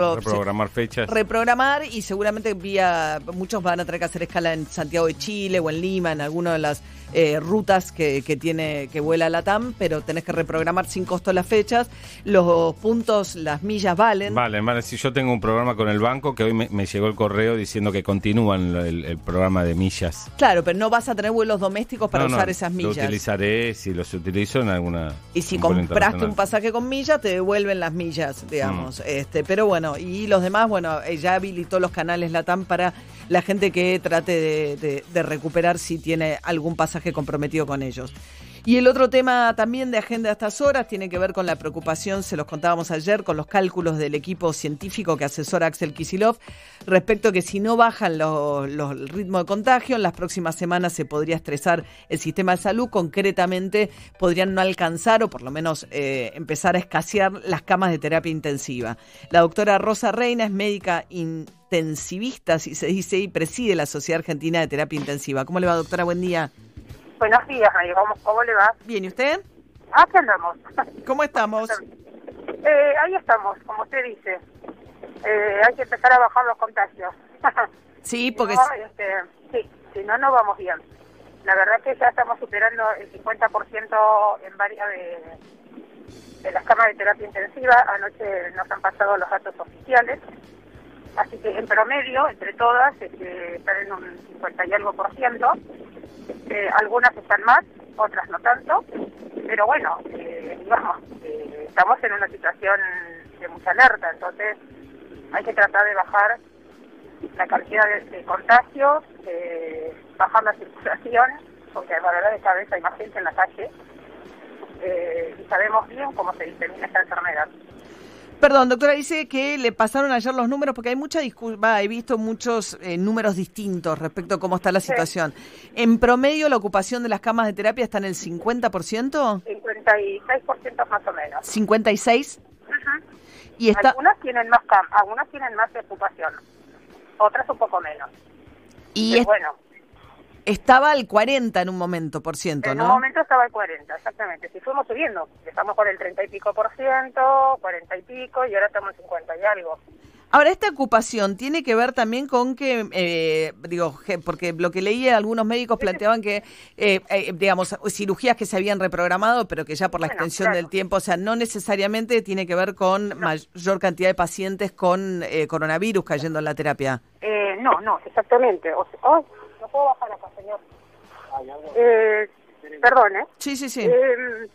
Reprogramar fechas. Reprogramar y seguramente vía muchos van a tener que hacer escala en Santiago de Chile o en Lima, en alguna de las eh, rutas que, que, tiene que vuela la TAM, pero tenés que reprogramar sin costo las fechas. Los puntos, las millas valen. Vale, vale. Si yo tengo un programa con el banco, que hoy me, me llegó el correo diciendo que continúan el, el, programa de millas. Claro, pero no vas a tener vuelos domésticos para usar esas millas. Lo utilizaré si los utilizo en alguna. Y si compraste un pasaje con millas, te devuelven las millas, digamos. Mm. Este, pero bueno y los demás, bueno, eh, ya habilitó los canales LATAM para la gente que trate de, recuperar si tiene algún pasaje comprometido con ellos. Y el otro tema también de agenda a estas horas tiene que ver con la preocupación, se los contábamos ayer, con los cálculos del equipo científico que asesora Axel Kisilov respecto a que si no bajan los, el ritmo de contagio, en las próximas semanas se podría estresar el sistema de salud. Concretamente, podrían no alcanzar o por lo menos eh, empezar a escasear las camas de terapia intensiva. La doctora Rosa Reina es médica intensivista, si se dice, y preside la Sociedad Argentina de Terapia Intensiva. ¿Cómo le va, doctora? Buen día. Buenos días, ¿Cómo, ¿Cómo le va? Bien, ¿y usted? Aquí andamos. ¿Cómo estamos? Eh, ahí estamos, como usted dice. Eh, hay que empezar a bajar los contagios. sí, porque... este, sí, si no, no vamos bien. La verdad es que ya estamos superando el 50% en varias de, de las camas de terapia intensiva. Anoche nos han pasado los datos oficiales. Así que en promedio, entre todas, este, están en un 50 y algo por ciento. Eh, algunas están más, otras no tanto, pero bueno, eh, eh, estamos en una situación de mucha alerta, entonces hay que tratar de bajar la cantidad de, contagios, bajar la circulación, porque la verdad de vez hay más gente en la calle y sabemos bien cómo se disemina esta enfermedad. Perdón, doctora, dice que le pasaron ayer los números porque hay mucha discusión, he visto muchos eh, números distintos respecto a cómo está la situación. En promedio, la ocupación de las camas de terapia está en el 50%? 56% más o menos. ¿56? y está... Algunas tienen más cam algunas tienen más ocupación, otras un poco menos. Y es... bueno, estaba al 40 en un momento, por ciento, ¿no? En un momento estaba al 40, exactamente. Si fuimos subiendo, estamos por el 30 y pico por ciento, 40 y pico, y ahora estamos en 50 y algo. Ahora, esta ocupación tiene que ver también con que, eh, digo, porque lo que leí, algunos médicos planteaban que, eh, eh, digamos, cirugías que se habían reprogramado, pero que ya por la extensión del tiempo, o sea, no necesariamente tiene que ver con mayor cantidad de pacientes con coronavirus cayendo en la terapia. no, no, exactamente. O, no puedo bajar acá, señor. Eh, perdón, ¿eh? Sí, sí, sí. Eh,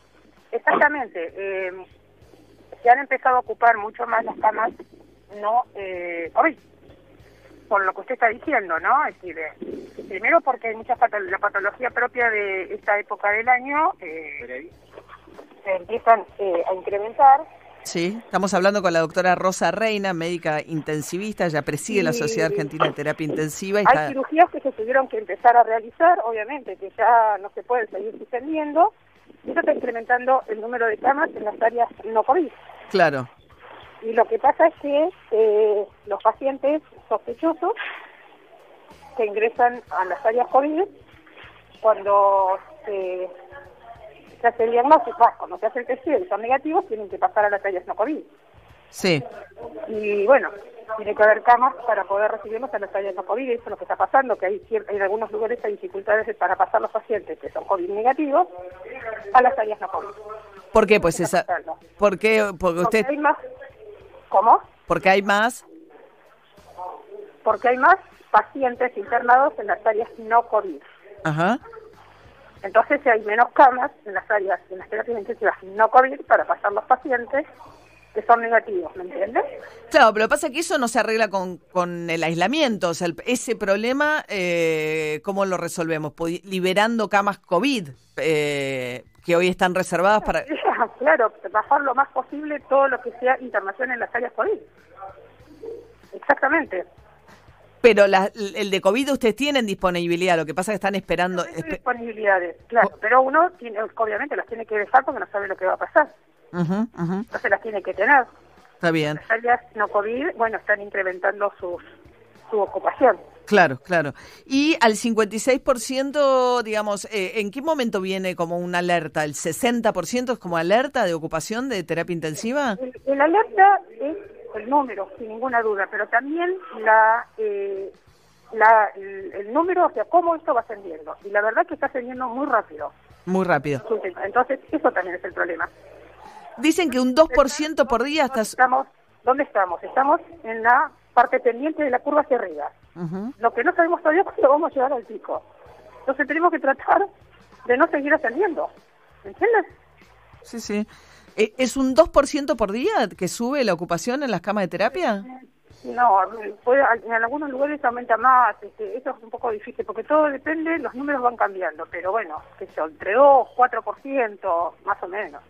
exactamente. Eh, se han empezado a ocupar mucho más las camas, no eh, hoy, por lo que usted está diciendo, ¿no? Es decir, eh, primero porque hay mucha la patología propia de esta época del año eh, se empiezan eh, a incrementar Sí, estamos hablando con la doctora Rosa Reina, médica intensivista, ella preside la Sociedad Argentina de Terapia Intensiva. Y Hay cirugías que se tuvieron que empezar a realizar, obviamente, que ya no se pueden seguir suspendiendo, y eso está incrementando el número de camas en las áreas no COVID. Claro. Y lo que pasa es que eh, los pacientes sospechosos que ingresan a las áreas COVID, cuando se se hace el diagnóstico, cuando se hace el test y son negativos, tienen que pasar a las áreas no COVID. Sí. Y bueno, tiene que haber camas para poder recibirlos a las áreas no COVID, eso es lo que está pasando, que hay en algunos lugares hay dificultades para pasar los pacientes que son COVID negativos a las áreas no COVID. ¿Por qué? Pues esa... ¿Por qué? Porque usted... Porque hay más... ¿Cómo? Porque hay más... Porque hay más pacientes internados en las áreas no COVID. Ajá. Entonces hay menos camas en las áreas, en las terapias intensivas no COVID para pasar los pacientes que son negativos, ¿me entiendes? Claro, pero pasa que eso no se arregla con, con el aislamiento. O sea, ese problema, eh, ¿cómo lo resolvemos? Liberando camas COVID eh, que hoy están reservadas para... Claro, bajar lo más posible todo lo que sea internación en las áreas COVID. Exactamente. Pero el de COVID ustedes tienen disponibilidad, lo que pasa es que están esperando... disponibilidades, claro, pero uno tiene, obviamente las tiene que dejar porque no sabe lo que va a pasar. Entonces las tiene que tener. Está bien. Las áreas no COVID, bueno, están incrementando sus, su ocupación. Claro, claro. Y al 56%, digamos, eh, ¿en qué momento viene como una alerta? ¿El 60% es como alerta de ocupación de terapia intensiva? El, el alerta es el número, sin ninguna duda, pero también la, eh, la el, número, o sea, cómo esto va ascendiendo. Y la verdad que está ascendiendo muy rápido. Muy rápido. Entonces, eso también es el problema. Dicen que un 2% por día hasta... Estamos, ¿Dónde estamos? Estamos en la parte pendiente de la curva hacia arriba. Lo que no sabemos todavía es cuándo vamos a llegar al pico. Entonces tenemos que tratar de no seguir ascendiendo. ¿Entiendes? Sí, sí. ¿E, ¿Es un 2% por día que sube la ocupación en las camas de terapia? No, puede, en algunos lugares aumenta más, este, eso es un poco difícil porque todo depende, los números van cambiando, pero bueno, que son entre 2, 4%, más o menos,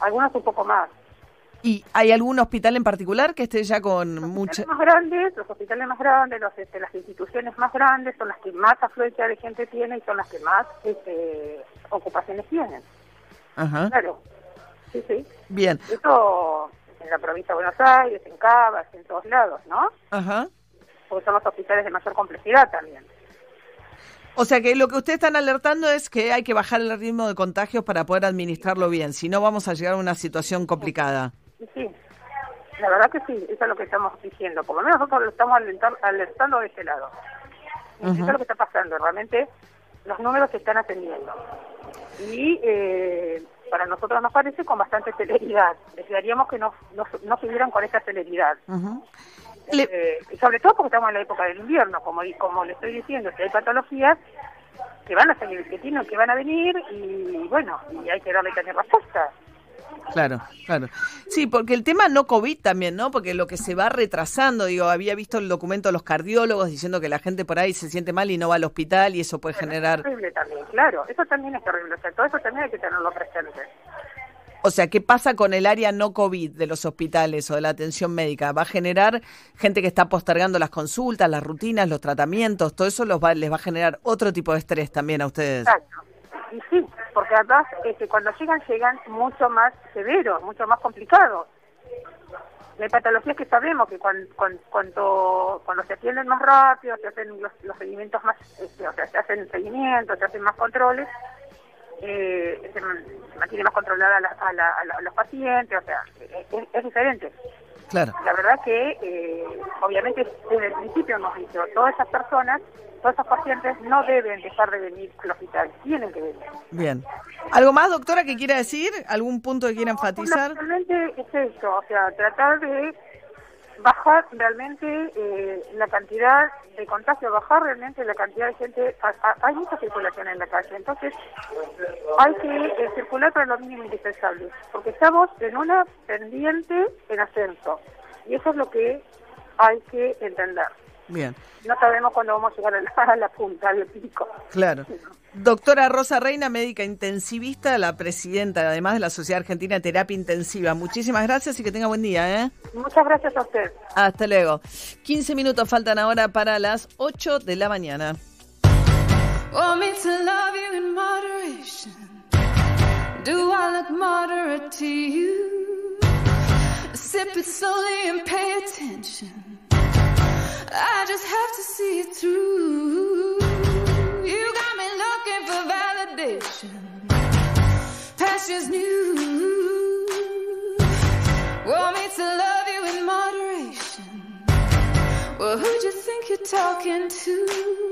algunos un poco más. ¿Y hay algún hospital en particular que esté ya con muchos más grandes, los hospitales más grandes, los, este, las instituciones más grandes son las que más afluencia de gente tienen y son las que más este, ocupaciones tienen. Ajá. Claro. Sí, sí. Bien. Eso en la provincia de Buenos Aires, en Cabas, en todos lados, ¿no? Ajá. Porque son los hospitales de mayor complejidad también. O sea que lo que ustedes están alertando es que hay que bajar el ritmo de contagios para poder administrarlo bien, si no vamos a llegar a una situación complicada. Sí, sí. La verdad que sí, eso es lo que estamos diciendo. Por lo menos nosotros lo estamos alertando de ese lado. Eso es lo que está pasando. Realmente los números se están atendiendo. Y eh, para nosotros nos parece con bastante celeridad. Desearíamos que no, no, no siguieran con esa celeridad. Eh, sobre todo porque estamos en la época del invierno, como, como le estoy diciendo, que hay patologías que van a seguir, que tienen, que van a venir y bueno, y hay que darle también respuesta. Claro, claro. Sí, porque el tema no COVID también, ¿no? Porque lo que se va retrasando, digo, había visto el documento de los cardiólogos diciendo que la gente por ahí se siente mal y no va al hospital y eso puede generar... Es terrible también, claro, eso también es terrible, o sea, todo eso también hay que tenerlo presente. O sea, ¿qué pasa con el área no COVID de los hospitales o de la atención médica? ¿Va a generar gente que está postergando las consultas, las rutinas, los tratamientos? Todo eso los va, les va a generar otro tipo de estrés también a ustedes. Exacto. Y sí, porque además este, cuando llegan, llegan mucho más severos, mucho más complicados. Hay patologías que sabemos que cuando, cuando, cuando se atienden más rápido, se hacen los, seguimientos más, este, o sea, se hacen seguimientos, se hacen más controles, eh, se, mantiene más controlada a, la, los pacientes, o sea, es, diferente. Claro. La verdad que, eh, obviamente, desde el principio hemos dicho, todas esas personas todos esos pacientes no deben dejar de venir al hospital, tienen que venir. Bien. ¿Algo más, doctora, que quiera decir? ¿Algún punto que quiera enfatizar? Realmente es eso, o sea, tratar de bajar realmente eh, la cantidad de contagios, bajar realmente la cantidad de gente. hay mucha circulación en la calle, entonces hay que eh, circular para lo mínimo indispensable, porque estamos en una pendiente en ascenso, y eso es lo que hay que entender. Bien. No sabemos cuándo vamos a llegar a la, punta del pico. Claro. Doctora Rosa Reina, médica intensivista, la presidenta además de la Sociedad Argentina de Terapia Intensiva. Muchísimas gracias y que tenga buen día. ¿eh? Muchas gracias a usted. Hasta luego. 15 minutos faltan ahora para las 8 de la mañana. Do I look moderate to you? Sip it slowly and pay attention. I just have to see it through. You got me looking for validation. Passion's new. Want me to love you in moderation. Well, who'd you think you're talking to?